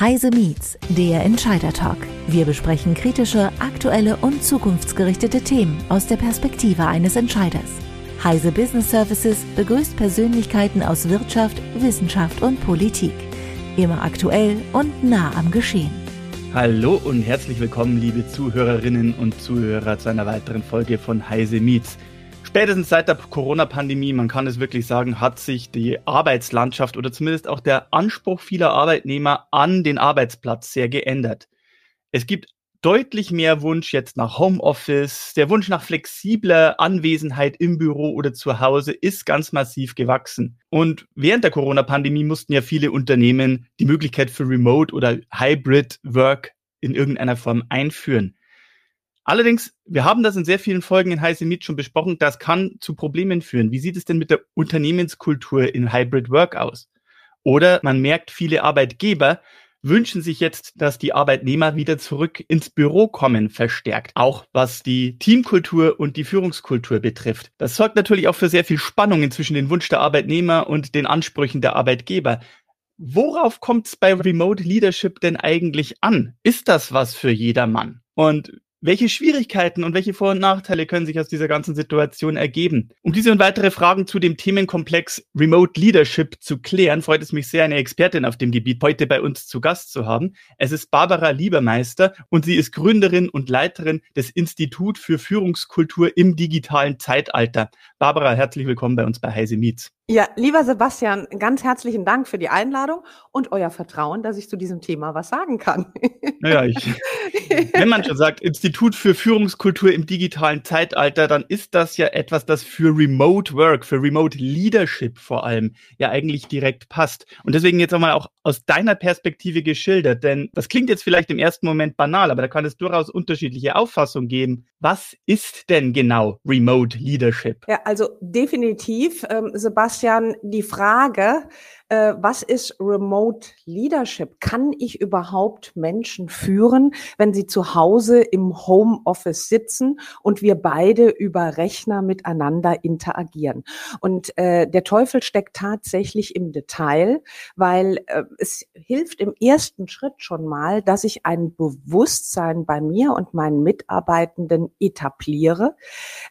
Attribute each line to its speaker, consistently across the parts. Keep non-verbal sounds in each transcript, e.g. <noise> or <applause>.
Speaker 1: Heise Meets, der Entscheider Talk. Wir besprechen kritische, aktuelle und zukunftsgerichtete Themen aus der Perspektive eines Entscheiders. Heise Business Services begrüßt Persönlichkeiten aus Wirtschaft, Wissenschaft und Politik. Immer aktuell und nah am Geschehen.
Speaker 2: Hallo und herzlich willkommen, liebe Zuhörerinnen und Zuhörer, zu einer weiteren Folge von Heise Meets. Spätestens seit der Corona-Pandemie, man kann es wirklich sagen, hat sich die Arbeitslandschaft oder zumindest auch der Anspruch vieler Arbeitnehmer an den Arbeitsplatz sehr geändert. Es gibt deutlich mehr Wunsch jetzt nach Homeoffice. Der Wunsch nach flexibler Anwesenheit im Büro oder zu Hause ist ganz massiv gewachsen. Und während der Corona-Pandemie mussten ja viele Unternehmen die Möglichkeit für Remote oder Hybrid Work in irgendeiner Form einführen. Allerdings, wir haben das in sehr vielen Folgen in Heiße Meet schon besprochen, das kann zu Problemen führen. Wie sieht es denn mit der Unternehmenskultur in Hybrid Work aus? Oder man merkt, viele Arbeitgeber wünschen sich jetzt, dass die Arbeitnehmer wieder zurück ins Büro kommen, verstärkt. Auch was die Teamkultur und die Führungskultur betrifft. Das sorgt natürlich auch für sehr viel Spannungen zwischen den Wunsch der Arbeitnehmer und den Ansprüchen der Arbeitgeber. Worauf kommt es bei Remote Leadership denn eigentlich an? Ist das was für jedermann? Und welche Schwierigkeiten und welche Vor- und Nachteile können sich aus dieser ganzen Situation ergeben? Um diese und weitere Fragen zu dem Themenkomplex Remote Leadership zu klären, freut es mich sehr, eine Expertin auf dem Gebiet heute bei uns zu Gast zu haben. Es ist Barbara Liebermeister und sie ist Gründerin und Leiterin des Institut für Führungskultur im digitalen Zeitalter. Barbara, herzlich willkommen bei uns bei Heise Meets.
Speaker 3: Ja, lieber Sebastian, ganz herzlichen Dank für die Einladung und euer Vertrauen, dass ich zu diesem Thema was sagen kann.
Speaker 2: Naja, ich, wenn man schon sagt, Institut für Führungskultur im digitalen Zeitalter, dann ist das ja etwas, das für Remote Work, für Remote Leadership vor allem ja eigentlich direkt passt. Und deswegen jetzt nochmal auch aus deiner Perspektive geschildert, denn das klingt jetzt vielleicht im ersten Moment banal, aber da kann es durchaus unterschiedliche Auffassungen geben. Was ist denn genau Remote Leadership?
Speaker 3: Ja, also definitiv, ähm, Sebastian, Sebastian, die Frage, äh, was ist Remote Leadership? Kann ich überhaupt Menschen führen, wenn sie zu Hause im Homeoffice sitzen und wir beide über Rechner miteinander interagieren? Und äh, der Teufel steckt tatsächlich im Detail, weil äh, es hilft im ersten Schritt schon mal, dass ich ein Bewusstsein bei mir und meinen Mitarbeitenden etabliere,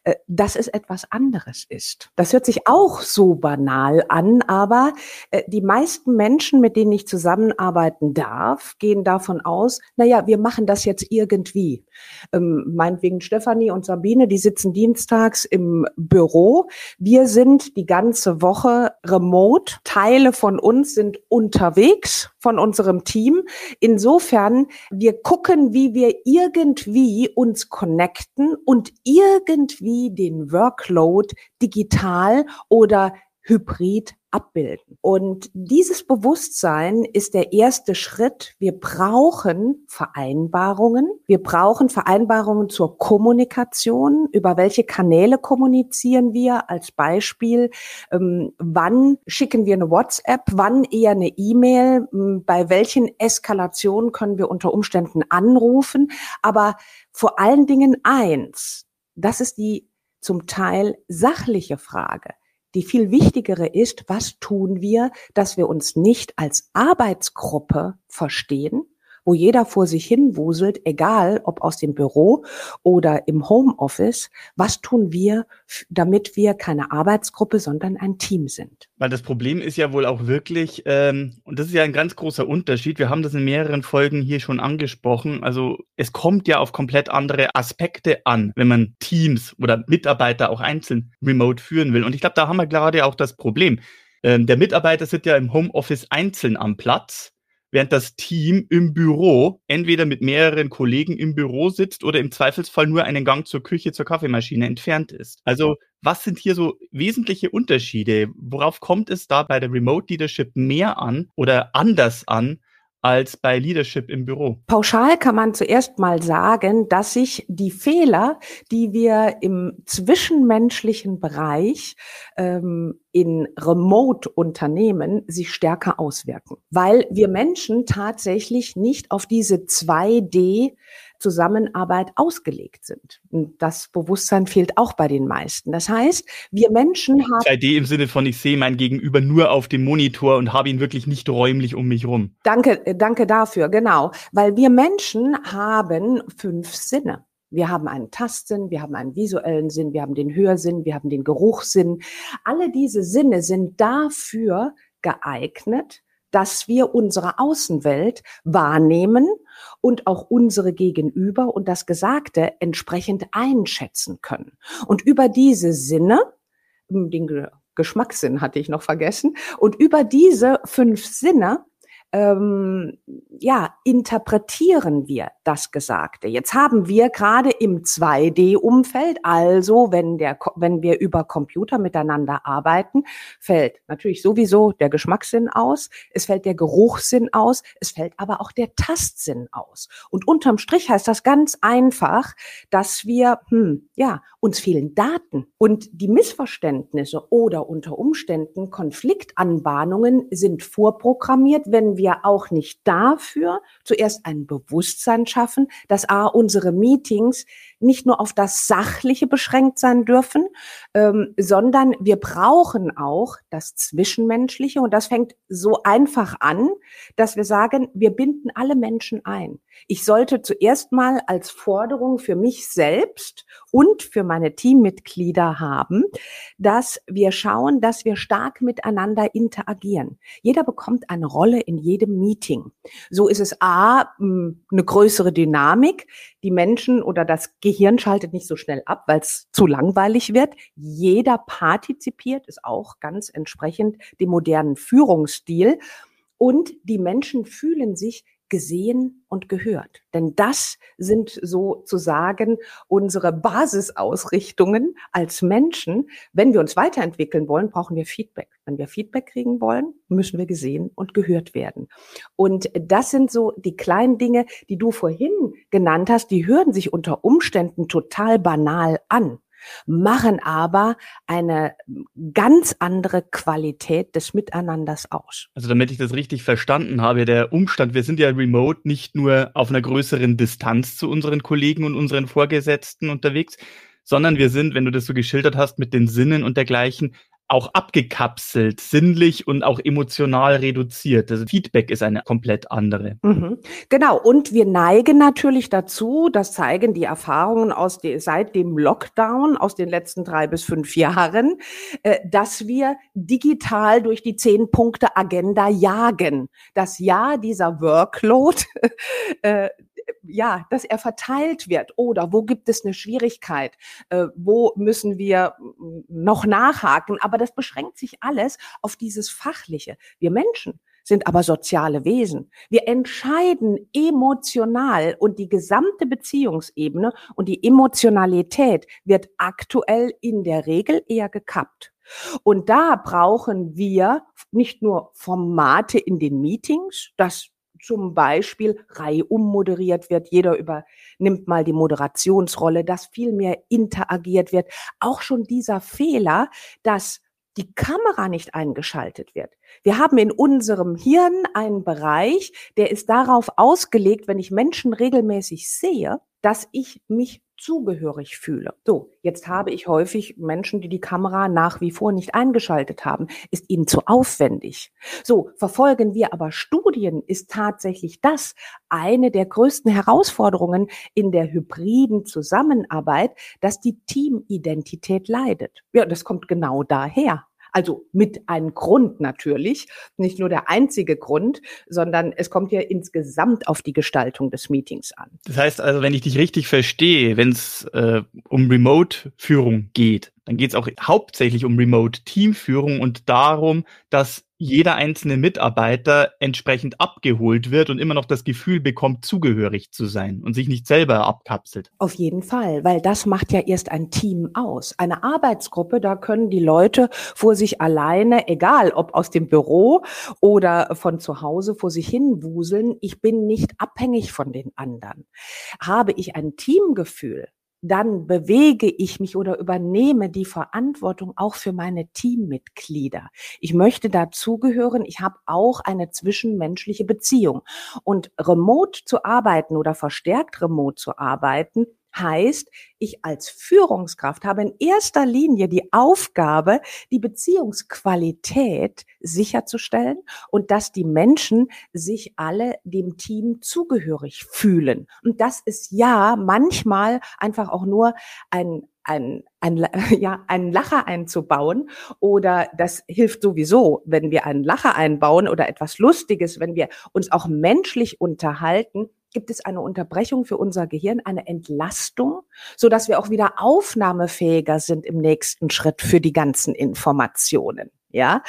Speaker 3: äh, dass es etwas anderes ist. Das hört sich auch so banal an, aber äh, die meisten Menschen, mit denen ich zusammenarbeiten darf, gehen davon aus, na ja, wir machen das jetzt irgendwie. Ähm, meinetwegen Stefanie und Sabine, die sitzen dienstags im Büro. Wir sind die ganze Woche remote. Teile von uns sind unterwegs von unserem Team. Insofern, wir gucken, wie wir irgendwie uns connecten und irgendwie den Workload digital oder hybrid abbilden. Und dieses Bewusstsein ist der erste Schritt. Wir brauchen Vereinbarungen. Wir brauchen Vereinbarungen zur Kommunikation. Über welche Kanäle kommunizieren wir? Als Beispiel, ähm, wann schicken wir eine WhatsApp? Wann eher eine E-Mail? Ähm, bei welchen Eskalationen können wir unter Umständen anrufen? Aber vor allen Dingen eins. Das ist die zum Teil sachliche Frage. Die viel wichtigere ist, was tun wir, dass wir uns nicht als Arbeitsgruppe verstehen, wo jeder vor sich hin wuselt, egal ob aus dem Büro oder im Homeoffice. Was tun wir, damit wir keine Arbeitsgruppe, sondern ein Team sind?
Speaker 2: Weil das Problem ist ja wohl auch wirklich, ähm, und das ist ja ein ganz großer Unterschied, wir haben das in mehreren Folgen hier schon angesprochen, also es kommt ja auf komplett andere Aspekte an, wenn man Teams oder Mitarbeiter auch einzeln remote führen will. Und ich glaube, da haben wir gerade auch das Problem. Ähm, der Mitarbeiter sitzt ja im Homeoffice einzeln am Platz während das Team im Büro entweder mit mehreren Kollegen im Büro sitzt oder im Zweifelsfall nur einen Gang zur Küche, zur Kaffeemaschine entfernt ist. Also was sind hier so wesentliche Unterschiede? Worauf kommt es da bei der Remote Leadership mehr an oder anders an als bei Leadership im Büro?
Speaker 3: Pauschal kann man zuerst mal sagen, dass sich die Fehler, die wir im zwischenmenschlichen Bereich ähm, in Remote-Unternehmen sich stärker auswirken, weil wir Menschen tatsächlich nicht auf diese 2D Zusammenarbeit ausgelegt sind. Und das Bewusstsein fehlt auch bei den meisten. Das heißt, wir Menschen haben
Speaker 2: 2D im Sinne von ich sehe mein Gegenüber nur auf dem Monitor und habe ihn wirklich nicht räumlich um mich rum.
Speaker 3: Danke, äh, danke dafür, genau, weil wir Menschen haben fünf Sinne. Wir haben einen Tastsinn, wir haben einen visuellen Sinn, wir haben den Hörsinn, wir haben den Geruchssinn. Alle diese Sinne sind dafür geeignet, dass wir unsere Außenwelt wahrnehmen und auch unsere Gegenüber und das Gesagte entsprechend einschätzen können. Und über diese Sinne, den Geschmackssinn hatte ich noch vergessen, und über diese fünf Sinne ähm, ja, interpretieren wir das Gesagte. Jetzt haben wir gerade im 2D-Umfeld, also wenn, der, wenn wir über Computer miteinander arbeiten, fällt natürlich sowieso der Geschmackssinn aus, es fällt der Geruchssinn aus, es fällt aber auch der Tastsinn aus. Und unterm Strich heißt das ganz einfach, dass wir, hm, ja, uns fehlen Daten und die Missverständnisse oder unter Umständen Konfliktanbahnungen sind vorprogrammiert, wenn wir auch nicht dafür zuerst ein Bewusstsein schaffen, dass A, unsere Meetings nicht nur auf das Sachliche beschränkt sein dürfen, ähm, sondern wir brauchen auch das Zwischenmenschliche. Und das fängt so einfach an, dass wir sagen, wir binden alle Menschen ein. Ich sollte zuerst mal als Forderung für mich selbst und für meine Teammitglieder haben, dass wir schauen, dass wir stark miteinander interagieren. Jeder bekommt eine Rolle in jedem Meeting. So ist es A, eine größere Dynamik. Die Menschen oder das Gehirn schaltet nicht so schnell ab, weil es zu langweilig wird. Jeder partizipiert, ist auch ganz entsprechend dem modernen Führungsstil. Und die Menschen fühlen sich gesehen und gehört. Denn das sind sozusagen unsere Basisausrichtungen als Menschen. Wenn wir uns weiterentwickeln wollen, brauchen wir Feedback. Wenn wir Feedback kriegen wollen, müssen wir gesehen und gehört werden. Und das sind so die kleinen Dinge, die du vorhin genannt hast, die hören sich unter Umständen total banal an machen aber eine ganz andere Qualität des Miteinanders aus.
Speaker 2: Also damit ich das richtig verstanden habe, der Umstand, wir sind ja remote nicht nur auf einer größeren Distanz zu unseren Kollegen und unseren Vorgesetzten unterwegs, sondern wir sind, wenn du das so geschildert hast, mit den Sinnen und dergleichen auch abgekapselt, sinnlich und auch emotional reduziert. Das Feedback ist eine komplett andere.
Speaker 3: Mhm. Genau. Und wir neigen natürlich dazu, das zeigen die Erfahrungen aus de, seit dem Lockdown aus den letzten drei bis fünf Jahren, äh, dass wir digital durch die zehn Punkte Agenda jagen. Das Ja dieser Workload <laughs> äh, ja, dass er verteilt wird oder wo gibt es eine Schwierigkeit, äh, wo müssen wir mm, noch nachhaken. Aber das beschränkt sich alles auf dieses Fachliche. Wir Menschen sind aber soziale Wesen. Wir entscheiden emotional und die gesamte Beziehungsebene und die Emotionalität wird aktuell in der Regel eher gekappt. Und da brauchen wir nicht nur Formate in den Meetings, das zum Beispiel reihum moderiert wird, jeder übernimmt mal die Moderationsrolle, dass viel mehr interagiert wird. Auch schon dieser Fehler, dass die Kamera nicht eingeschaltet wird. Wir haben in unserem Hirn einen Bereich, der ist darauf ausgelegt, wenn ich Menschen regelmäßig sehe, dass ich mich zugehörig fühle. So, jetzt habe ich häufig Menschen, die die Kamera nach wie vor nicht eingeschaltet haben. Ist ihnen zu aufwendig. So, verfolgen wir aber Studien, ist tatsächlich das eine der größten Herausforderungen in der hybriden Zusammenarbeit, dass die Teamidentität leidet. Ja, das kommt genau daher. Also mit einem Grund natürlich, nicht nur der einzige Grund, sondern es kommt ja insgesamt auf die Gestaltung des Meetings an.
Speaker 2: Das heißt also, wenn ich dich richtig verstehe, wenn es äh, um Remote-Führung geht, dann geht es auch hauptsächlich um Remote-Teamführung und darum, dass jeder einzelne Mitarbeiter entsprechend abgeholt wird und immer noch das Gefühl bekommt, zugehörig zu sein und sich nicht selber abkapselt.
Speaker 3: Auf jeden Fall, weil das macht ja erst ein Team aus. Eine Arbeitsgruppe, da können die Leute vor sich alleine, egal ob aus dem Büro oder von zu Hause vor sich hin wuseln. Ich bin nicht abhängig von den anderen. Habe ich ein Teamgefühl, dann bewege ich mich oder übernehme die Verantwortung auch für meine Teammitglieder. Ich möchte dazugehören, ich habe auch eine zwischenmenschliche Beziehung. Und remote zu arbeiten oder verstärkt remote zu arbeiten, heißt, ich als Führungskraft habe in erster Linie die Aufgabe, die Beziehungsqualität sicherzustellen und dass die Menschen sich alle dem Team zugehörig fühlen. Und das ist ja manchmal einfach auch nur ein ein, ein, <laughs> ja, einen Lacher einzubauen oder das hilft sowieso, wenn wir einen Lacher einbauen oder etwas Lustiges, wenn wir uns auch menschlich unterhalten, gibt es eine Unterbrechung für unser Gehirn, eine Entlastung, so dass wir auch wieder aufnahmefähiger sind im nächsten Schritt für die ganzen Informationen. Ja,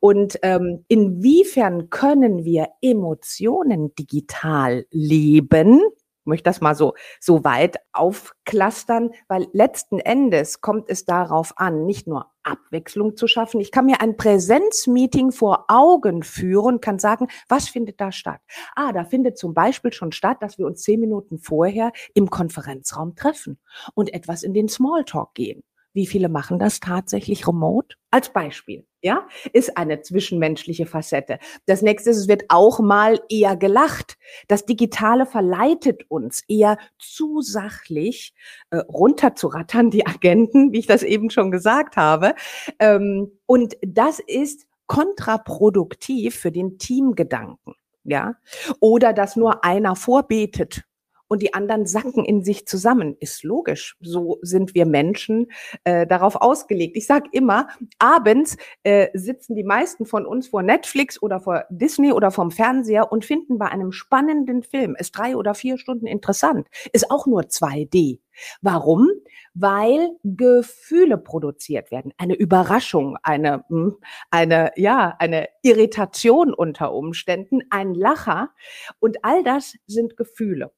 Speaker 3: und ähm, inwiefern können wir Emotionen digital leben? Möchte das mal so, so weit aufklustern, weil letzten Endes kommt es darauf an, nicht nur Abwechslung zu schaffen. Ich kann mir ein Präsenzmeeting vor Augen führen, kann sagen, was findet da statt? Ah, da findet zum Beispiel schon statt, dass wir uns zehn Minuten vorher im Konferenzraum treffen und etwas in den Smalltalk gehen. Wie viele machen das tatsächlich remote? Als Beispiel, ja, ist eine zwischenmenschliche Facette. Das nächste ist, es wird auch mal eher gelacht. Das Digitale verleitet uns eher zu sachlich äh, runterzurattern, die Agenten, wie ich das eben schon gesagt habe. Ähm, und das ist kontraproduktiv für den Teamgedanken. Ja, oder dass nur einer vorbetet und die anderen sacken in sich zusammen. Ist logisch. So sind wir Menschen äh, darauf ausgelegt. Ich sage immer, abends äh, sitzen die meisten von uns vor Netflix oder vor Disney oder vom Fernseher und finden bei einem spannenden Film, ist drei oder vier Stunden interessant, ist auch nur 2D. Warum? Weil Gefühle produziert werden, eine Überraschung, eine, hm, eine, ja, eine Irritation unter Umständen, ein Lacher und all das sind Gefühle.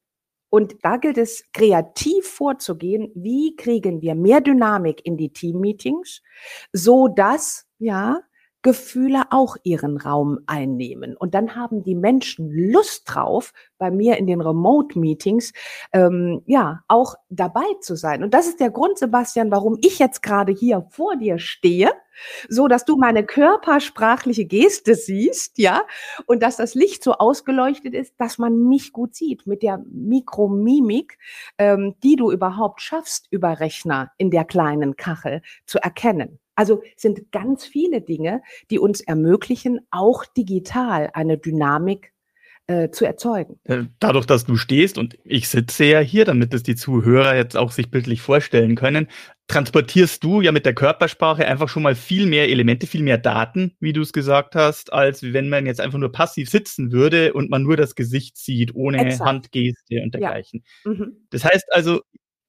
Speaker 3: Und da gilt es, kreativ vorzugehen. Wie kriegen wir mehr Dynamik in die Teammeetings, so dass, ja, Gefühle auch ihren Raum einnehmen. Und dann haben die Menschen Lust drauf, bei mir in den Remote-Meetings, ähm, ja, auch dabei zu sein. Und das ist der Grund, Sebastian, warum ich jetzt gerade hier vor dir stehe, so dass du meine körpersprachliche Geste siehst, ja, und dass das Licht so ausgeleuchtet ist, dass man mich gut sieht mit der Mikromimik, ähm, die du überhaupt schaffst, über Rechner in der kleinen Kachel zu erkennen. Also sind ganz viele Dinge, die uns ermöglichen, auch digital eine Dynamik äh, zu erzeugen.
Speaker 2: Äh, dadurch, dass du stehst und ich sitze ja hier, damit es die Zuhörer jetzt auch sich bildlich vorstellen können, transportierst du ja mit der Körpersprache einfach schon mal viel mehr Elemente, viel mehr Daten, wie du es gesagt hast, als wenn man jetzt einfach nur passiv sitzen würde und man nur das Gesicht sieht, ohne Exakt. Handgeste und dergleichen. Ja. Mhm. Das heißt also,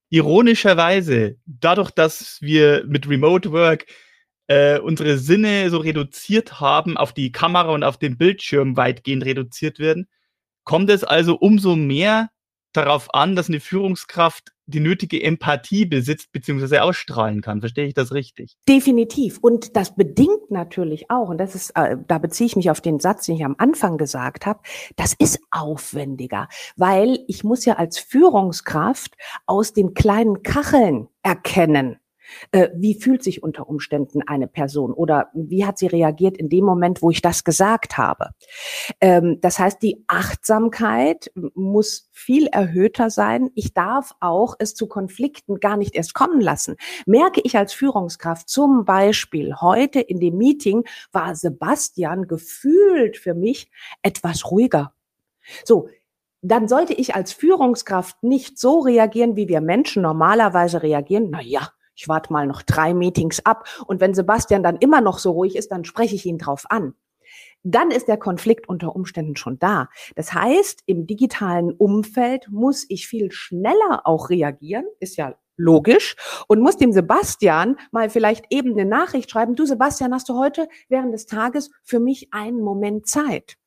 Speaker 2: ironischerweise, dadurch, dass wir mit Remote Work äh, unsere Sinne so reduziert haben, auf die Kamera und auf den Bildschirm weitgehend reduziert werden, kommt es also umso mehr darauf an, dass eine Führungskraft die nötige Empathie besitzt bzw. ausstrahlen kann. Verstehe ich das richtig?
Speaker 3: Definitiv. Und das bedingt natürlich auch, und das ist, äh, da beziehe ich mich auf den Satz, den ich am Anfang gesagt habe, das ist aufwendiger, weil ich muss ja als Führungskraft aus den kleinen Kacheln erkennen, wie fühlt sich unter Umständen eine Person oder wie hat sie reagiert in dem Moment, wo ich das gesagt habe? Ähm, das heißt, die Achtsamkeit muss viel erhöhter sein. Ich darf auch es zu Konflikten gar nicht erst kommen lassen. Merke ich als Führungskraft zum Beispiel heute in dem Meeting war Sebastian gefühlt für mich etwas ruhiger. So, dann sollte ich als Führungskraft nicht so reagieren, wie wir Menschen normalerweise reagieren. Na ja, ich warte mal noch drei Meetings ab und wenn Sebastian dann immer noch so ruhig ist, dann spreche ich ihn drauf an. Dann ist der Konflikt unter Umständen schon da. Das heißt, im digitalen Umfeld muss ich viel schneller auch reagieren, ist ja logisch, und muss dem Sebastian mal vielleicht eben eine Nachricht schreiben, du Sebastian, hast du heute während des Tages für mich einen Moment Zeit?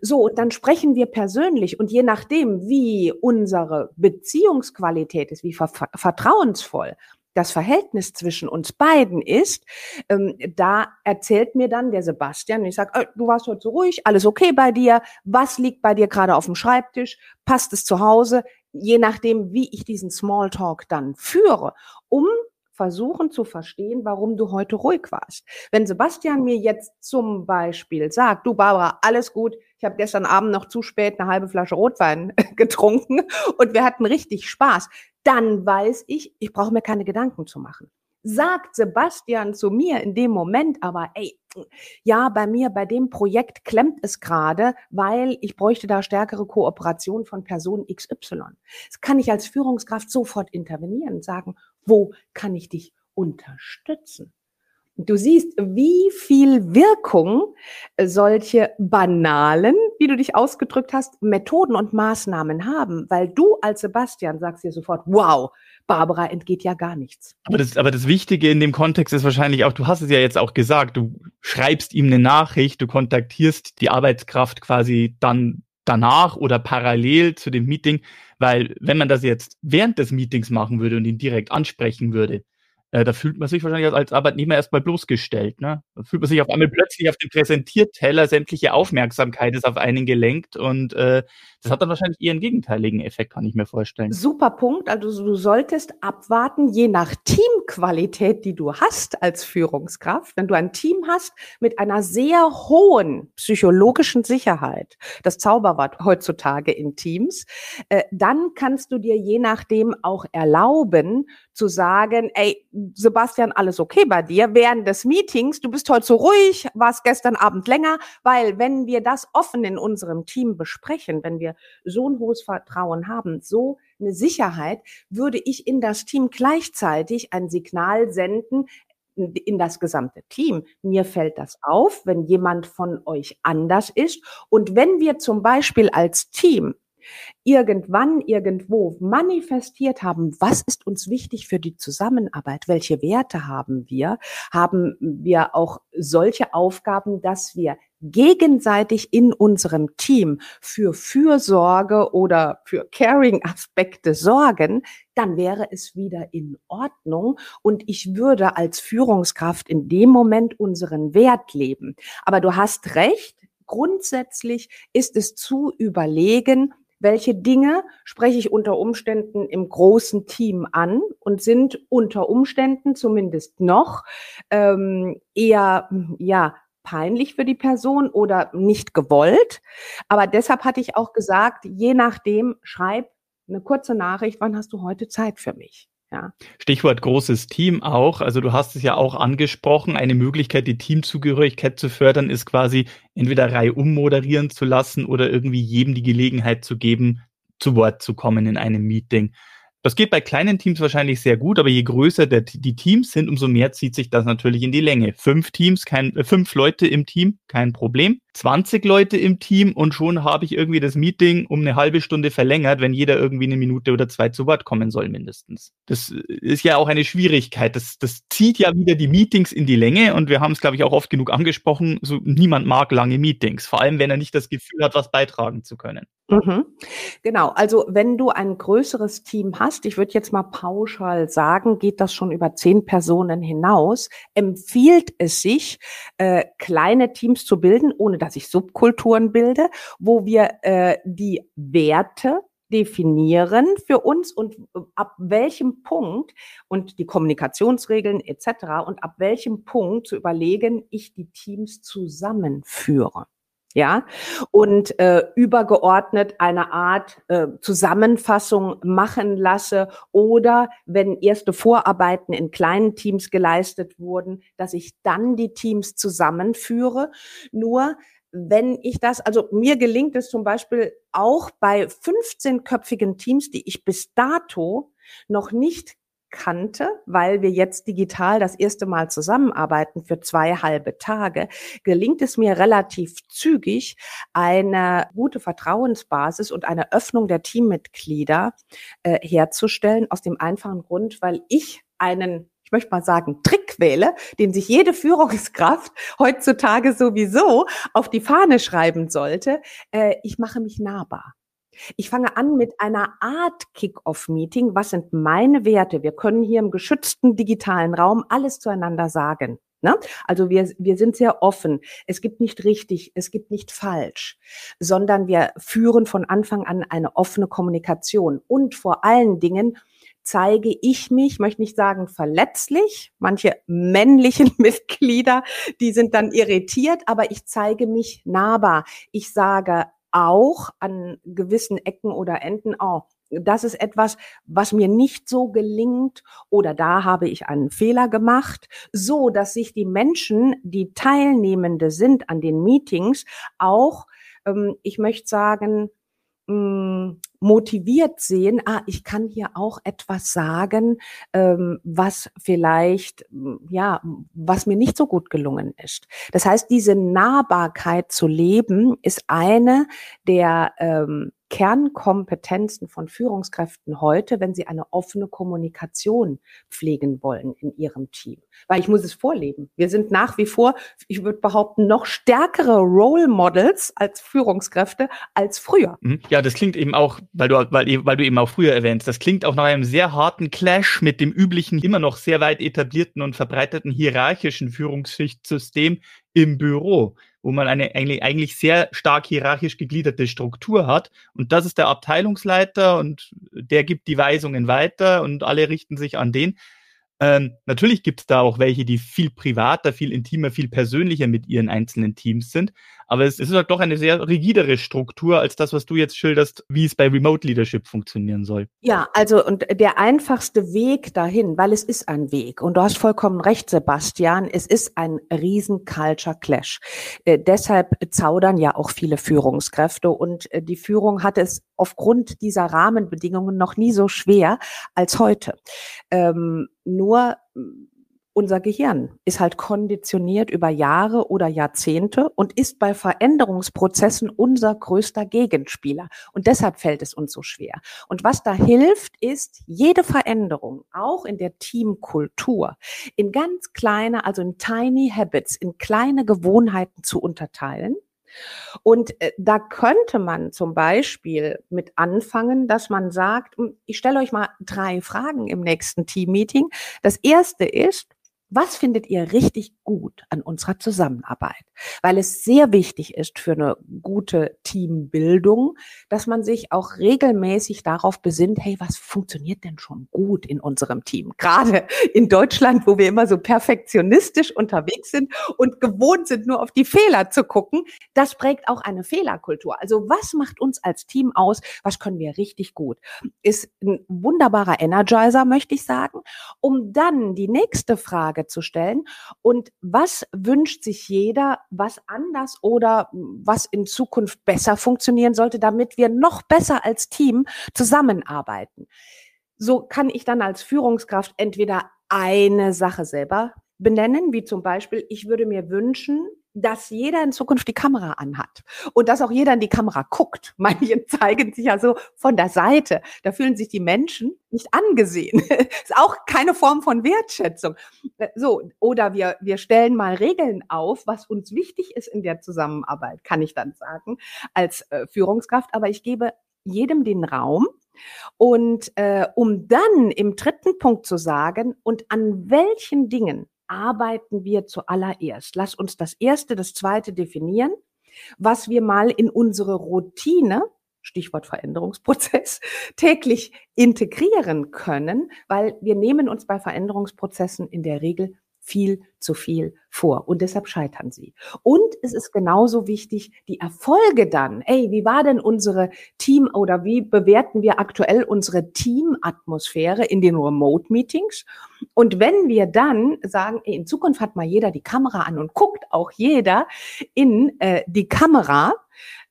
Speaker 3: So, und dann sprechen wir persönlich und je nachdem, wie unsere Beziehungsqualität ist, wie vertrauensvoll, das Verhältnis zwischen uns beiden ist, ähm, da erzählt mir dann der Sebastian, ich sage, äh, du warst heute so ruhig, alles okay bei dir, was liegt bei dir gerade auf dem Schreibtisch, passt es zu Hause? je nachdem, wie ich diesen Smalltalk dann führe, um versuchen zu verstehen, warum du heute ruhig warst. Wenn Sebastian mir jetzt zum Beispiel sagt, du Barbara, alles gut, ich habe gestern Abend noch zu spät eine halbe Flasche Rotwein <laughs> getrunken und wir hatten richtig Spaß, dann weiß ich, ich brauche mir keine Gedanken zu machen. Sagt Sebastian zu mir in dem Moment aber, ey, ja, bei mir, bei dem Projekt klemmt es gerade, weil ich bräuchte da stärkere Kooperation von Person XY. Das kann ich als Führungskraft sofort intervenieren und sagen, wo kann ich dich unterstützen? Du siehst, wie viel Wirkung solche banalen, wie du dich ausgedrückt hast, Methoden und Maßnahmen haben, weil du als Sebastian sagst dir sofort, wow, Barbara entgeht ja gar nichts.
Speaker 2: Aber das, aber das Wichtige in dem Kontext ist wahrscheinlich auch, du hast es ja jetzt auch gesagt, du schreibst ihm eine Nachricht, du kontaktierst die Arbeitskraft quasi dann danach oder parallel zu dem Meeting, weil wenn man das jetzt während des Meetings machen würde und ihn direkt ansprechen würde, äh, da fühlt man sich wahrscheinlich als Arbeitnehmer erstmal bloßgestellt. Ne? Da fühlt man sich auf einmal plötzlich auf dem Präsentierteller, sämtliche Aufmerksamkeit ist auf einen gelenkt und äh, das hat dann wahrscheinlich einen gegenteiligen Effekt, kann ich mir vorstellen.
Speaker 3: Super Punkt. Also du solltest abwarten, je nach Teamqualität, die du hast als Führungskraft. Wenn du ein Team hast mit einer sehr hohen psychologischen Sicherheit, das Zauberwort heutzutage in Teams, äh, dann kannst du dir je nachdem auch erlauben zu sagen, ey, Sebastian, alles okay bei dir während des Meetings, du bist heute so ruhig, warst gestern Abend länger, weil wenn wir das offen in unserem Team besprechen, wenn wir so ein hohes Vertrauen haben, so eine Sicherheit, würde ich in das Team gleichzeitig ein Signal senden, in das gesamte Team. Mir fällt das auf, wenn jemand von euch anders ist. Und wenn wir zum Beispiel als Team irgendwann irgendwo manifestiert haben, was ist uns wichtig für die Zusammenarbeit, welche Werte haben wir, haben wir auch solche Aufgaben, dass wir gegenseitig in unserem Team für Fürsorge oder für Caring-Aspekte sorgen, dann wäre es wieder in Ordnung und ich würde als Führungskraft in dem Moment unseren Wert leben. Aber du hast recht, grundsätzlich ist es zu überlegen, welche Dinge spreche ich unter Umständen im großen Team an und sind unter Umständen zumindest noch ähm, eher ja peinlich für die Person oder nicht gewollt. Aber deshalb hatte ich auch gesagt, je nachdem, schreib eine kurze Nachricht, wann hast du heute Zeit für mich?
Speaker 2: Ja. Stichwort großes Team auch. Also du hast es ja auch angesprochen. Eine Möglichkeit, die Teamzugehörigkeit zu fördern, ist quasi entweder Reihe ummoderieren zu lassen oder irgendwie jedem die Gelegenheit zu geben, zu Wort zu kommen in einem Meeting. Das geht bei kleinen Teams wahrscheinlich sehr gut, aber je größer der, die Teams sind, umso mehr zieht sich das natürlich in die Länge. Fünf Teams, kein, äh, fünf Leute im Team, kein Problem. 20 Leute im Team und schon habe ich irgendwie das Meeting um eine halbe Stunde verlängert, wenn jeder irgendwie eine Minute oder zwei zu Wort kommen soll mindestens. Das ist ja auch eine Schwierigkeit. Das, das zieht ja wieder die Meetings in die Länge und wir haben es, glaube ich, auch oft genug angesprochen. So, niemand mag lange Meetings, vor allem wenn er nicht das Gefühl hat, was beitragen zu können.
Speaker 3: Mhm. Genau, also wenn du ein größeres Team hast, ich würde jetzt mal pauschal sagen, geht das schon über zehn Personen hinaus, empfiehlt es sich, äh, kleine Teams zu bilden, ohne dass ich Subkulturen bilde, wo wir äh, die Werte definieren für uns und äh, ab welchem Punkt und die Kommunikationsregeln etc. und ab welchem Punkt zu überlegen, ich die Teams zusammenführe ja, und äh, übergeordnet eine Art äh, Zusammenfassung machen lasse oder wenn erste Vorarbeiten in kleinen Teams geleistet wurden, dass ich dann die Teams zusammenführe. Nur wenn ich das, also mir gelingt es zum Beispiel auch bei 15-köpfigen Teams, die ich bis dato noch nicht kannte, weil wir jetzt digital das erste Mal zusammenarbeiten für zwei halbe Tage, gelingt es mir relativ zügig, eine gute Vertrauensbasis und eine Öffnung der Teammitglieder äh, herzustellen, aus dem einfachen Grund, weil ich einen ich möchte mal sagen, Trick wähle, den sich jede Führungskraft <laughs> heutzutage sowieso auf die Fahne schreiben sollte. Äh, ich mache mich nahbar. Ich fange an mit einer Art Kick-off-Meeting. Was sind meine Werte? Wir können hier im geschützten digitalen Raum alles zueinander sagen. Ne? Also wir, wir sind sehr offen. Es gibt nicht richtig, es gibt nicht falsch, sondern wir führen von Anfang an eine offene Kommunikation. Und vor allen Dingen zeige ich mich, möchte nicht sagen verletzlich, manche männlichen <laughs> Mitglieder, die sind dann irritiert, aber ich zeige mich nahbar. Ich sage auch an gewissen Ecken oder Enden, oh, das ist etwas, was mir nicht so gelingt oder da habe ich einen Fehler gemacht, so dass sich die Menschen, die Teilnehmende sind an den Meetings, auch, ähm, ich möchte sagen, mh, motiviert sehen, ah, ich kann hier auch etwas sagen, ähm, was vielleicht, ja, was mir nicht so gut gelungen ist. Das heißt, diese Nahbarkeit zu leben, ist eine der ähm, Kernkompetenzen von Führungskräften heute, wenn sie eine offene Kommunikation pflegen wollen in ihrem Team. Weil ich muss es vorleben. Wir sind nach wie vor, ich würde behaupten, noch stärkere Role Models als Führungskräfte als früher.
Speaker 2: Mhm. Ja, das klingt eben auch, weil du, weil, weil du eben auch früher erwähnst, das klingt auch nach einem sehr harten Clash mit dem üblichen, immer noch sehr weit etablierten und verbreiteten hierarchischen Führungsschichtsystem im Büro wo man eine eigentlich, sehr stark hierarchisch gegliederte Struktur hat. Und das ist der Abteilungsleiter und der gibt die Weisungen weiter und alle richten sich an den. Ähm, natürlich gibt es da auch welche, die viel privater, viel intimer, viel persönlicher mit ihren einzelnen Teams sind. Aber es, ist halt doch eine sehr rigidere Struktur als das, was du jetzt schilderst, wie es bei Remote Leadership funktionieren soll.
Speaker 3: Ja, also und der einfachste Weg dahin, weil es ist ein Weg. Und du hast vollkommen recht, Sebastian. Es ist ein riesen Culture Clash. Äh, deshalb zaudern ja auch viele Führungskräfte. Und äh, die Führung hat es aufgrund dieser Rahmenbedingungen noch nie so schwer als heute. Ähm, nur unser Gehirn ist halt konditioniert über Jahre oder Jahrzehnte und ist bei Veränderungsprozessen unser größter Gegenspieler. Und deshalb fällt es uns so schwer. Und was da hilft, ist jede Veränderung, auch in der Teamkultur, in ganz kleine, also in tiny habits, in kleine Gewohnheiten zu unterteilen und äh, da könnte man zum Beispiel mit anfangen, dass man sagt, hm, ich stelle euch mal drei Fragen im nächsten Team-Meeting. Das erste ist, was findet ihr richtig gut an unserer Zusammenarbeit? Weil es sehr wichtig ist für eine gute Teambildung, dass man sich auch regelmäßig darauf besinnt, hey, was funktioniert denn schon gut in unserem Team? Gerade in Deutschland, wo wir immer so perfektionistisch unterwegs sind und gewohnt sind, nur auf die Fehler zu gucken, das prägt auch eine Fehlerkultur. Also was macht uns als Team aus? Was können wir richtig gut? Ist ein wunderbarer Energizer, möchte ich sagen, um dann die nächste Frage Frage zu stellen. Und was wünscht sich jeder, was anders oder was in Zukunft besser funktionieren sollte, damit wir noch besser als Team zusammenarbeiten? So kann ich dann als Führungskraft entweder eine Sache selber benennen, wie zum Beispiel, ich würde mir wünschen, dass jeder in Zukunft die Kamera anhat und dass auch jeder in die Kamera guckt. <laughs> Manche zeigen sich ja so von der Seite. Da fühlen sich die Menschen nicht angesehen. <laughs> ist auch keine Form von Wertschätzung. Äh, so, oder wir, wir stellen mal Regeln auf, was uns wichtig ist in der Zusammenarbeit, kann ich dann sagen, als äh, Führungskraft. Aber ich gebe jedem den Raum, und äh, um dann im dritten Punkt zu sagen, und an welchen Dingen arbeiten wir zuallererst? Lass uns das erste, das zweite definieren, was wir mal in unsere Routine Stichwort Veränderungsprozess, <laughs> täglich integrieren können, weil wir nehmen uns bei Veränderungsprozessen in der Regel viel zu viel vor und deshalb scheitern sie. Und es ist genauso wichtig, die Erfolge dann, ey, wie war denn unsere Team oder wie bewerten wir aktuell unsere Teamatmosphäre in den Remote-Meetings? Und wenn wir dann sagen, ey, in Zukunft hat mal jeder die Kamera an und guckt auch jeder in äh, die Kamera,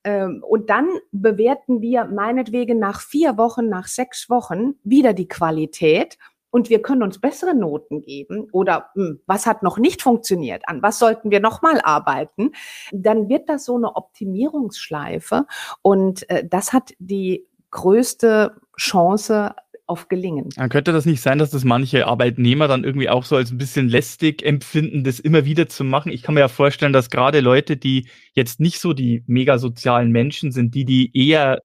Speaker 3: ähm, und dann bewerten wir meinetwegen nach vier Wochen, nach sechs Wochen wieder die Qualität und wir können uns bessere Noten geben oder mh, hm, was hat noch nicht funktioniert, an was sollten wir nochmal arbeiten, dann wird das so eine Optimierungsschleife und äh, das hat die größte Chance auf Gelingen.
Speaker 2: Dann könnte das nicht sein, dass das manche Arbeitnehmer dann irgendwie auch so als ein bisschen lästig empfinden, das immer wieder zu machen? Ich kann mir ja vorstellen, dass gerade Leute, die jetzt nicht so die mega sozialen Menschen sind, die, die eher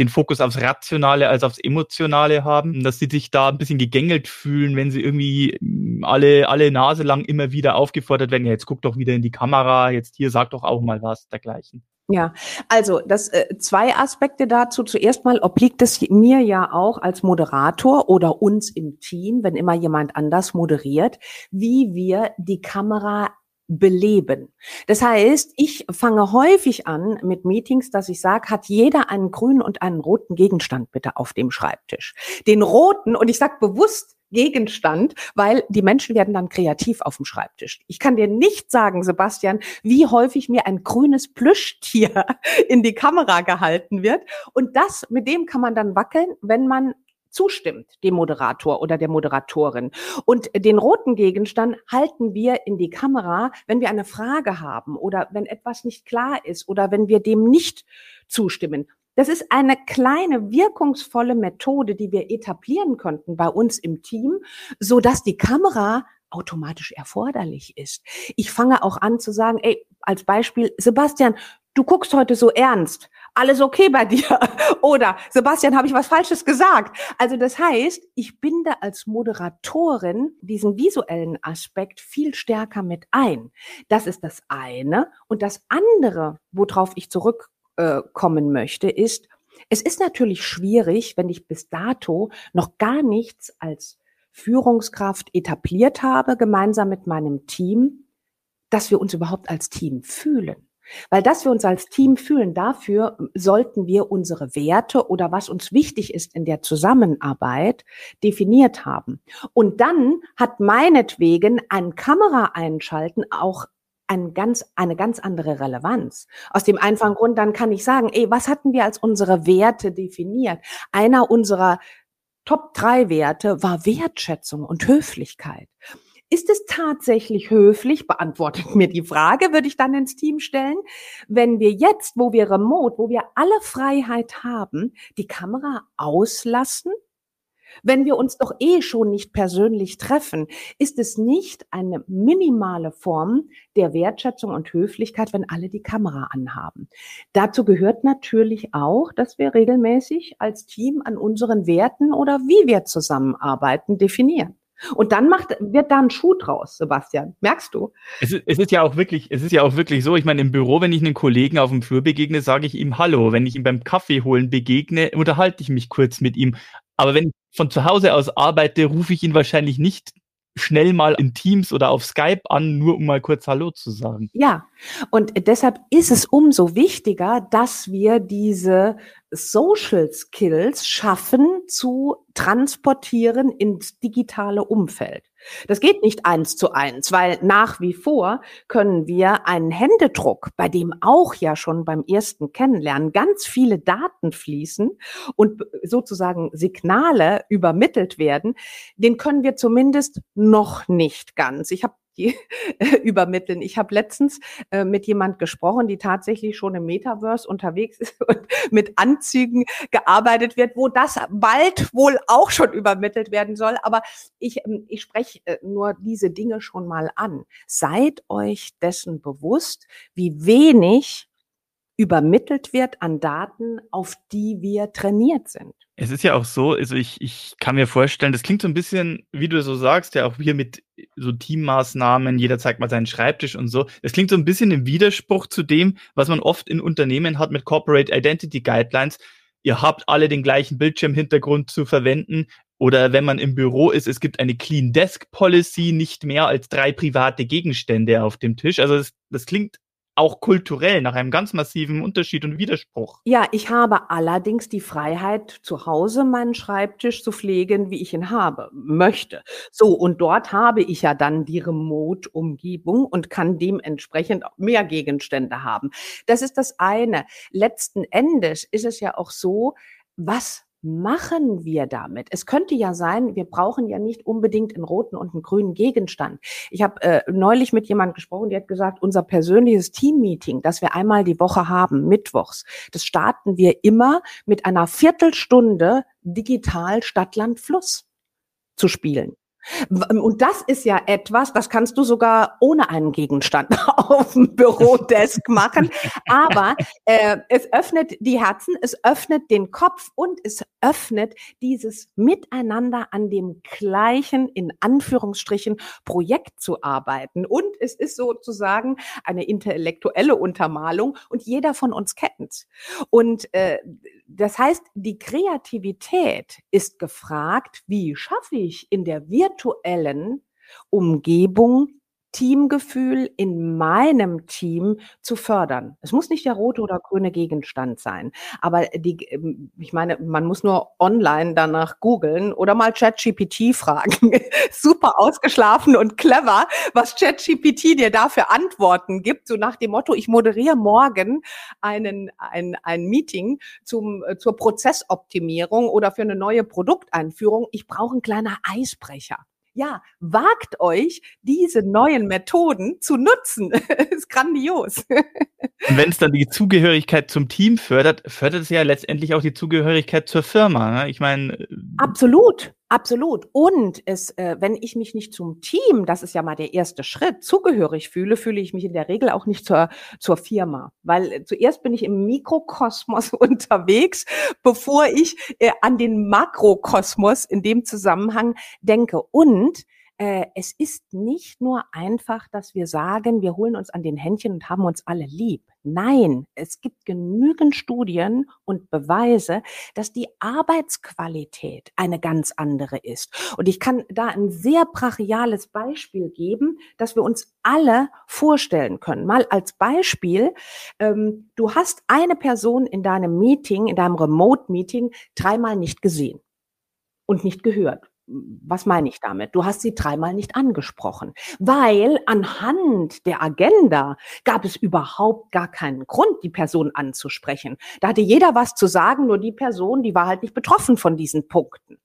Speaker 2: den Fokus aufs Rationale als aufs Emotionale haben, dass sie sich da ein bisschen gegängelt fühlen, wenn sie irgendwie mm, alle, alle Nase lang immer wieder aufgefordert werden, ja, jetzt guck doch wieder in die Kamera, jetzt hier sag doch auch mal was dergleichen.
Speaker 3: Ja, also das äh, zwei Aspekte dazu. Zuerst mal obliegt es mir ja auch als Moderator oder uns im Team, wenn immer jemand anders moderiert, wie wir die Kamera beleben. Das heißt, ich fange häufig an mit Meetings, dass ich sage, hat jeder einen grünen und einen roten Gegenstand bitte auf dem Schreibtisch. Den roten, und ich sage bewusst Gegenstand, weil die Menschen werden dann kreativ auf dem Schreibtisch. Ich kann dir nicht sagen, Sebastian, wie häufig mir ein grünes Plüschtier <laughs> in die Kamera gehalten wird. Und das, mit dem kann man dann wackeln, wenn man zustimmt, dem Moderator oder der Moderatorin. Und den roten Gegenstand halten wir in die Kamera, wenn wir eine Frage haben oder wenn etwas nicht klar ist oder wenn wir dem nicht zustimmen. Das ist eine kleine wirkungsvolle Methode, die wir etablieren könnten bei uns im Team, so dass die Kamera automatisch erforderlich ist. Ich fange auch an zu sagen, ey, als Beispiel, Sebastian, du guckst heute so ernst. Alles okay bei dir? <laughs> Oder Sebastian, habe ich was Falsches gesagt? Also das heißt, ich binde als Moderatorin diesen visuellen Aspekt viel stärker mit ein. Das ist das eine. Und das andere, worauf ich zurückkommen möchte, ist, es ist natürlich schwierig, wenn ich bis dato noch gar nichts als Führungskraft etabliert habe, gemeinsam mit meinem Team, dass wir uns überhaupt als Team fühlen. Weil dass wir uns als Team fühlen, dafür sollten wir unsere Werte oder was uns wichtig ist in der Zusammenarbeit definiert haben. Und dann hat meinetwegen ein Kamera einschalten auch ein ganz, eine ganz andere Relevanz. Aus dem einfachen Grund, dann kann ich sagen, ey, was hatten wir als unsere Werte definiert? Einer unserer Top drei Werte war Wertschätzung und Höflichkeit. Ist es tatsächlich höflich? Beantwortet mir die Frage, würde ich dann ins Team stellen. Wenn wir jetzt, wo wir remote, wo wir alle Freiheit haben, die Kamera auslassen? Wenn wir uns doch eh schon nicht persönlich treffen, ist es nicht eine minimale Form der Wertschätzung und Höflichkeit, wenn alle die Kamera anhaben. Dazu gehört natürlich auch, dass wir regelmäßig als Team an unseren Werten oder wie wir zusammenarbeiten definieren. Und dann macht, wird da ein Schuh draus, Sebastian. Merkst du?
Speaker 2: Es ist, es ist ja auch wirklich, es ist ja auch wirklich so. Ich meine, im Büro, wenn ich einen Kollegen auf dem Flur begegne, sage ich ihm Hallo. Wenn ich ihm beim Kaffee holen begegne, unterhalte ich mich kurz mit ihm. Aber wenn ich von zu Hause aus arbeite, rufe ich ihn wahrscheinlich nicht schnell mal in Teams oder auf Skype an, nur um mal kurz Hallo zu sagen.
Speaker 3: Ja, und deshalb ist es umso wichtiger, dass wir diese Social Skills schaffen zu transportieren ins digitale Umfeld. Das geht nicht eins zu eins, weil nach wie vor können wir einen Händedruck, bei dem auch ja schon beim ersten Kennenlernen ganz viele Daten fließen und sozusagen Signale übermittelt werden, den können wir zumindest noch nicht ganz. Ich habe die <laughs> übermitteln. Ich habe letztens äh, mit jemand gesprochen, die tatsächlich schon im Metaverse unterwegs ist <laughs> und mit Anzügen gearbeitet wird, wo das bald wohl auch schon übermittelt werden soll. Aber ich, ähm, ich spreche äh, nur diese Dinge schon mal an. Seid euch dessen bewusst, wie wenig übermittelt wird an Daten, auf die wir trainiert sind.
Speaker 2: Es ist ja auch so, also ich, ich kann mir vorstellen, das klingt so ein bisschen, wie du so sagst, ja auch hier mit so Teammaßnahmen, jeder zeigt mal seinen Schreibtisch und so. Das klingt so ein bisschen im Widerspruch zu dem, was man oft in Unternehmen hat mit Corporate Identity Guidelines. Ihr habt alle den gleichen Bildschirmhintergrund zu verwenden. Oder wenn man im Büro ist, es gibt eine Clean Desk Policy, nicht mehr als drei private Gegenstände auf dem Tisch. Also das, das klingt auch kulturell nach einem ganz massiven Unterschied und Widerspruch.
Speaker 3: Ja, ich habe allerdings die Freiheit, zu Hause meinen Schreibtisch zu pflegen, wie ich ihn habe, möchte. So, und dort habe ich ja dann die Remote-Umgebung und kann dementsprechend mehr Gegenstände haben. Das ist das eine. Letzten Endes ist es ja auch so, was machen wir damit? Es könnte ja sein, wir brauchen ja nicht unbedingt einen roten und einen grünen Gegenstand. Ich habe äh, neulich mit jemand gesprochen, die hat gesagt, unser persönliches Teammeeting, das wir einmal die Woche haben, mittwochs, das starten wir immer mit einer Viertelstunde digital Stadtland Fluss zu spielen. Und das ist ja etwas, das kannst du sogar ohne einen Gegenstand <laughs> auf dem Bürodesk machen. Aber äh, es öffnet die Herzen, es öffnet den Kopf und es öffnet dieses Miteinander an dem gleichen, in Anführungsstrichen, Projekt zu arbeiten. Und es ist sozusagen eine intellektuelle Untermalung und jeder von uns kennt. Und äh, das heißt, die Kreativität ist gefragt, wie schaffe ich in der virtuellen Umgebung Teamgefühl in meinem Team zu fördern. Es muss nicht der rote oder grüne Gegenstand sein, aber die, ähm, ich meine, man muss nur online danach googeln oder mal ChatGPT fragen. <laughs> Super ausgeschlafen und clever, was ChatGPT dir dafür Antworten gibt, so nach dem Motto, ich moderiere morgen einen, ein, ein Meeting zum, äh, zur Prozessoptimierung oder für eine neue Produkteinführung. Ich brauche einen kleinen Eisbrecher ja, wagt euch, diese neuen Methoden zu nutzen. <laughs> ist grandios.
Speaker 2: Und wenn es dann die Zugehörigkeit zum Team fördert, fördert es ja letztendlich auch die Zugehörigkeit zur Firma. Ne? Ich meine. Äh,
Speaker 3: Absolut. Absolut. Und es, äh, wenn ich mich nicht zum Team, das ist ja mal der erste Schritt, zugehörig fühle, fühle ich mich in der Regel auch nicht zur, zur Firma. Weil äh, zuerst bin ich im Mikrokosmos <laughs> unterwegs, bevor ich äh, an den Makrokosmos in dem Zusammenhang denke. Und äh, es ist nicht nur einfach, dass wir sagen, wir holen uns an den Händchen und haben uns alle lieb. Nein, es gibt genügend Studien und Beweise, dass die Arbeitsqualität eine ganz andere ist. Und ich kann da ein sehr brachiales Beispiel geben, dass wir uns alle vorstellen können. Mal als Beispiel, ähm, du hast eine Person in deinem Meeting, in deinem Remote-Meeting dreimal nicht gesehen und nicht gehört was meine ich damit? Du hast sie dreimal nicht angesprochen, weil anhand der Agenda gab es überhaupt gar keinen Grund, die Person anzusprechen. Da hatte jeder was zu sagen, nur die Person, die war halt nicht betroffen von diesen Punkten.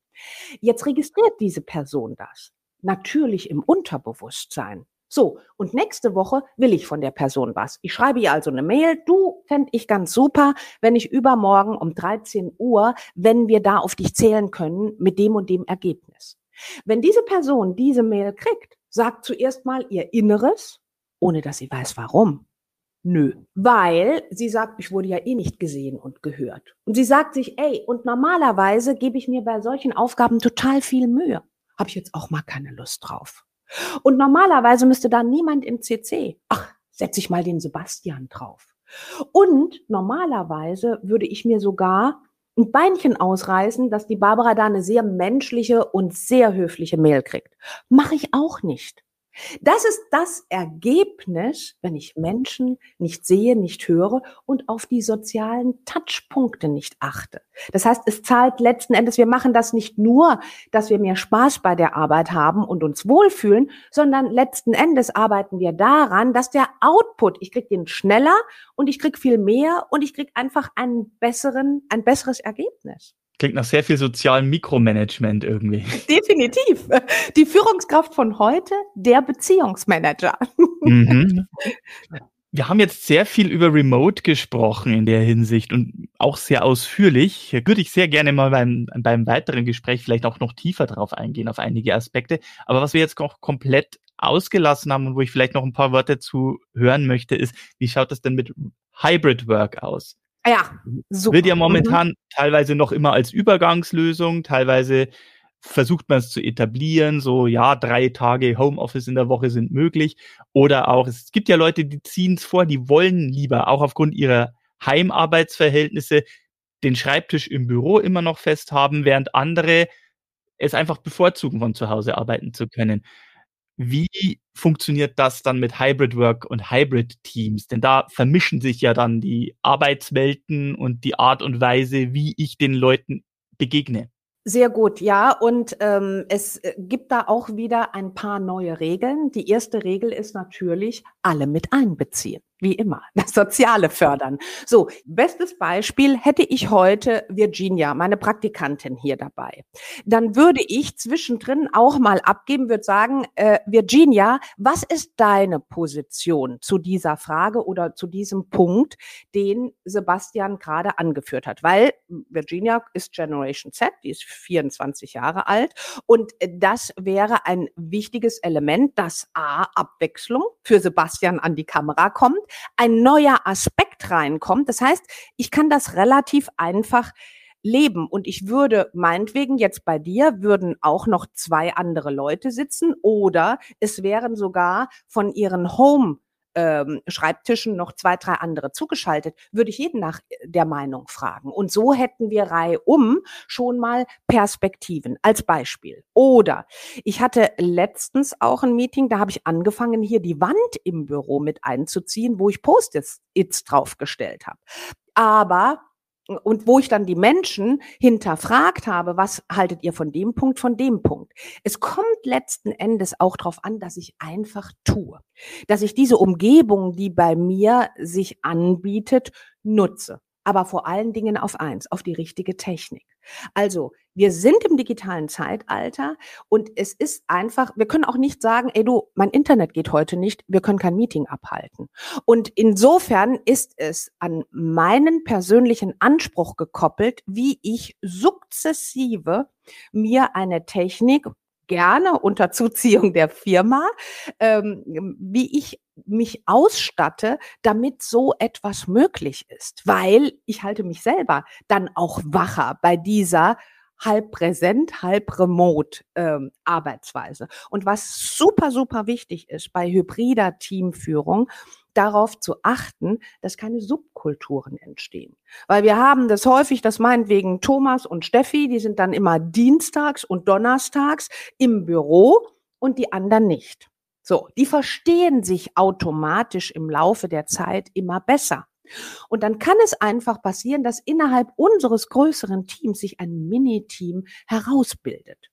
Speaker 3: Jetzt registriert diese Person das. Natürlich im Unterbewusstsein. So, und nächste Woche will ich von der Person was. Ich schreibe ihr also eine Mail. Du fände ich ganz super, wenn ich übermorgen um 13 Uhr, wenn wir da auf dich zählen können, mit dem und dem Ergebnis. Wenn diese Person diese Mail kriegt, sagt zuerst mal ihr Inneres, ohne dass sie weiß warum. Nö, weil sie sagt, ich wurde ja eh nicht gesehen und gehört. Und sie sagt sich, ey, und normalerweise gebe ich mir bei solchen Aufgaben total viel Mühe. Habe ich jetzt auch mal keine Lust drauf. Und normalerweise müsste da niemand im CC. Ach, setze ich mal den Sebastian drauf. Und normalerweise würde ich mir sogar ein Beinchen ausreißen, dass die Barbara da eine sehr menschliche und sehr höfliche Mail kriegt. Mache ich auch nicht. Das ist das Ergebnis, wenn ich Menschen nicht sehe, nicht höre und auf die sozialen Touchpunkte nicht achte. Das heißt, es zahlt letzten Endes, wir machen das nicht nur, dass wir mehr Spaß bei der Arbeit haben und uns wohlfühlen, sondern letzten Endes arbeiten wir daran, dass der Output, ich krieg den schneller und ich krieg viel mehr und ich krieg einfach einen besseren, ein besseres Ergebnis.
Speaker 2: Klingt nach sehr viel sozialem Mikromanagement irgendwie. <laughs>
Speaker 3: Definitiv. Die Führungskraft von heute, der Beziehungsmanager. Mhm. <laughs>
Speaker 2: Wir haben jetzt sehr viel über Remote gesprochen in der Hinsicht und auch sehr ausführlich. Hier würde ich sehr gerne mal beim, beim weiteren Gespräch vielleicht auch noch tiefer drauf eingehen, auf einige Aspekte. Aber was wir jetzt noch komplett ausgelassen haben und wo ich vielleicht noch ein paar Worte zu hören möchte, ist, wie schaut das denn mit Hybrid Work aus?
Speaker 3: Ja,
Speaker 2: super. Wird ja momentan mhm. teilweise noch immer als Übergangslösung, teilweise versucht man es zu etablieren, so ja, drei Tage Homeoffice in der Woche sind möglich. Oder auch, es gibt ja Leute, die ziehen es vor, die wollen lieber auch aufgrund ihrer Heimarbeitsverhältnisse den Schreibtisch im Büro immer noch fest haben, während andere es einfach bevorzugen, von zu Hause arbeiten zu können. Wie funktioniert das dann mit Hybrid Work und Hybrid Teams? Denn da vermischen sich ja dann die Arbeitswelten und die Art und Weise, wie ich den Leuten begegne.
Speaker 3: Sehr gut, ja. Und ähm, es äh, gibt da auch wieder ein paar neue Regeln. Die erste Regel ist natürlich, alle mit einbeziehen. Wie immer, <laughs> das Soziale fördern. So, bestes Beispiel hätte ich heute Virginia, meine Praktikantin hier dabei. Dann würde ich zwischendrin auch mal abgeben, würde sagen, äh, Virginia, was ist deine Position zu dieser Frage oder zu diesem Punkt, den Sebastian gerade angeführt hat? Weil Virginia ist Generation Z, die ist 24 Jahre alt und das wäre ein wichtiges Element, dass A, Abwechslung für Sebastian an die Kamera kommt, ein neuer Aspekt reinkommt. Das heißt, ich kann das relativ einfach leben. Und ich würde meinetwegen jetzt bei dir würden auch noch zwei andere Leute sitzen oder es wären sogar von ihren Home ähm, Schreibtischen noch zwei, drei andere zugeschaltet, würde ich jeden nach der Meinung fragen. Und so hätten wir reihum schon mal Perspektiven als Beispiel. Oder ich hatte letztens auch ein Meeting, da habe ich angefangen, hier die Wand im Büro mit einzuziehen, wo ich Post-its draufgestellt habe. Aber und wo ich dann die Menschen hinterfragt habe, was haltet ihr von dem Punkt, von dem Punkt. Es kommt letzten Endes auch darauf an, dass ich einfach tue, dass ich diese Umgebung, die bei mir sich anbietet, nutze aber vor allen Dingen auf eins, auf die richtige Technik. Also, wir sind im digitalen Zeitalter und es ist einfach, wir können auch nicht sagen, ey du, mein Internet geht heute nicht, wir können kein Meeting abhalten. Und insofern ist es an meinen persönlichen Anspruch gekoppelt, wie ich sukzessive mir eine Technik gerne unter Zuziehung der Firma, ähm, wie ich mich ausstatte, damit so etwas möglich ist. Weil ich halte mich selber dann auch wacher bei dieser halb präsent, halb remote ähm, Arbeitsweise. Und was super, super wichtig ist bei hybrider Teamführung, darauf zu achten, dass keine Subkulturen entstehen. Weil wir haben das häufig, das meinetwegen Thomas und Steffi, die sind dann immer dienstags und donnerstags im Büro und die anderen nicht. So, die verstehen sich automatisch im Laufe der Zeit immer besser. Und dann kann es einfach passieren, dass innerhalb unseres größeren Teams sich ein Mini-Team herausbildet.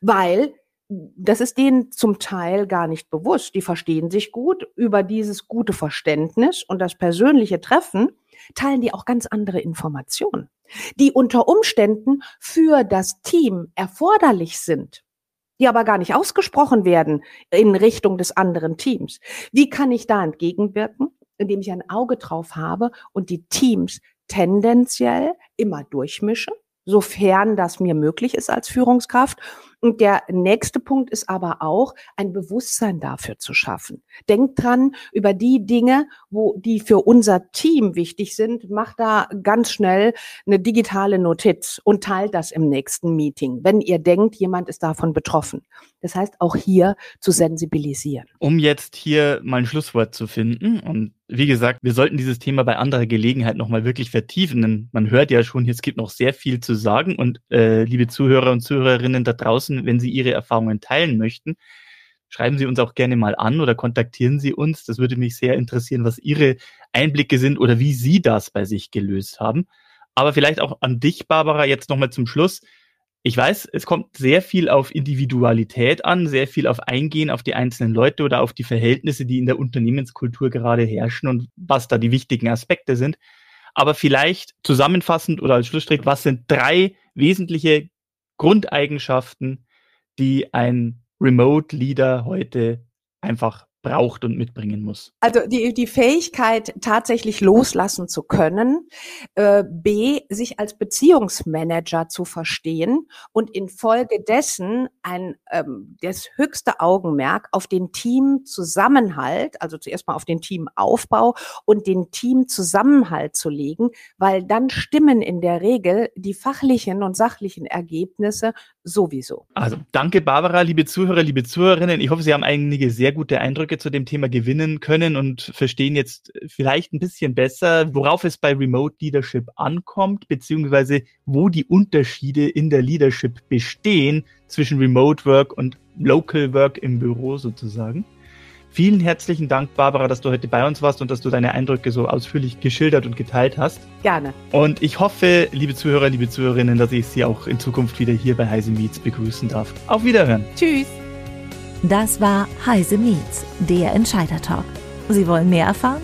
Speaker 3: Weil das ist denen zum Teil gar nicht bewusst. Die verstehen sich gut über dieses gute Verständnis und das persönliche Treffen teilen die auch ganz andere Informationen, die unter Umständen für das Team erforderlich sind, die aber gar nicht ausgesprochen werden in Richtung des anderen Teams. Wie kann ich da entgegenwirken? Indem ich ein Auge drauf habe und die Teams tendenziell immer durchmische, sofern das mir möglich ist als Führungskraft und der nächste Punkt ist aber auch, ein Bewusstsein dafür zu schaffen. Denkt dran, über die Dinge, wo die für unser Team wichtig sind, macht da ganz schnell eine digitale Notiz und teilt das im nächsten Meeting, wenn ihr denkt, jemand ist davon betroffen. Das heißt, auch hier zu sensibilisieren.
Speaker 2: Um jetzt hier mal ein Schlusswort zu finden und wie gesagt, wir sollten dieses Thema bei anderer Gelegenheit nochmal wirklich vertiefen, denn man hört ja schon, es gibt noch sehr viel zu sagen und äh, liebe Zuhörer und Zuhörerinnen da draußen, nutzen, wenn Sie Ihre Erfahrungen teilen möchten. Schreiben Sie uns auch gerne mal an oder kontaktieren Sie uns. Das würde mich sehr interessieren, was Ihre Einblicke sind oder wie Sie das bei sich gelöst haben. Aber vielleicht auch an dich, Barbara, jetzt nochmal zum Schluss. Ich weiß, es kommt sehr viel auf Individualität an, sehr viel auf Eingehen auf die einzelnen Leute oder auf die Verhältnisse, die in der Unternehmenskultur gerade herrschen und was da die wichtigen Aspekte sind. Aber vielleicht zusammenfassend oder als Schlussstrich, was sind drei wesentliche Grundeigenschaften, die ein Remote Leader heute einfach braucht und mitbringen muss.
Speaker 3: Also die, die Fähigkeit, tatsächlich loslassen zu können, äh, B, sich als Beziehungsmanager zu verstehen und infolgedessen ein ähm, das höchste Augenmerk auf den Teamzusammenhalt, also zuerst mal auf den Teamaufbau und den Teamzusammenhalt zu legen, weil dann stimmen in der Regel die fachlichen und sachlichen Ergebnisse sowieso.
Speaker 2: Also danke Barbara, liebe Zuhörer, liebe Zuhörerinnen. Ich hoffe, Sie haben einige sehr gute Eindrücke zu dem Thema gewinnen können und verstehen jetzt vielleicht ein bisschen besser, worauf es bei Remote Leadership ankommt, beziehungsweise wo die Unterschiede in der Leadership bestehen zwischen Remote Work und Local Work im Büro sozusagen. Vielen herzlichen Dank, Barbara, dass du heute bei uns warst und dass du deine Eindrücke so ausführlich geschildert und geteilt hast.
Speaker 3: Gerne.
Speaker 2: Und ich hoffe, liebe Zuhörer, liebe Zuhörerinnen, dass ich Sie auch in Zukunft wieder hier bei Heise Meets begrüßen darf. Auf Wiederhören.
Speaker 3: Tschüss.
Speaker 1: Das war Heise Meets, der Entscheider Talk. Sie wollen mehr erfahren?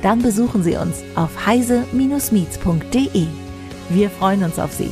Speaker 1: Dann besuchen Sie uns auf heise-meets.de. Wir freuen uns auf Sie.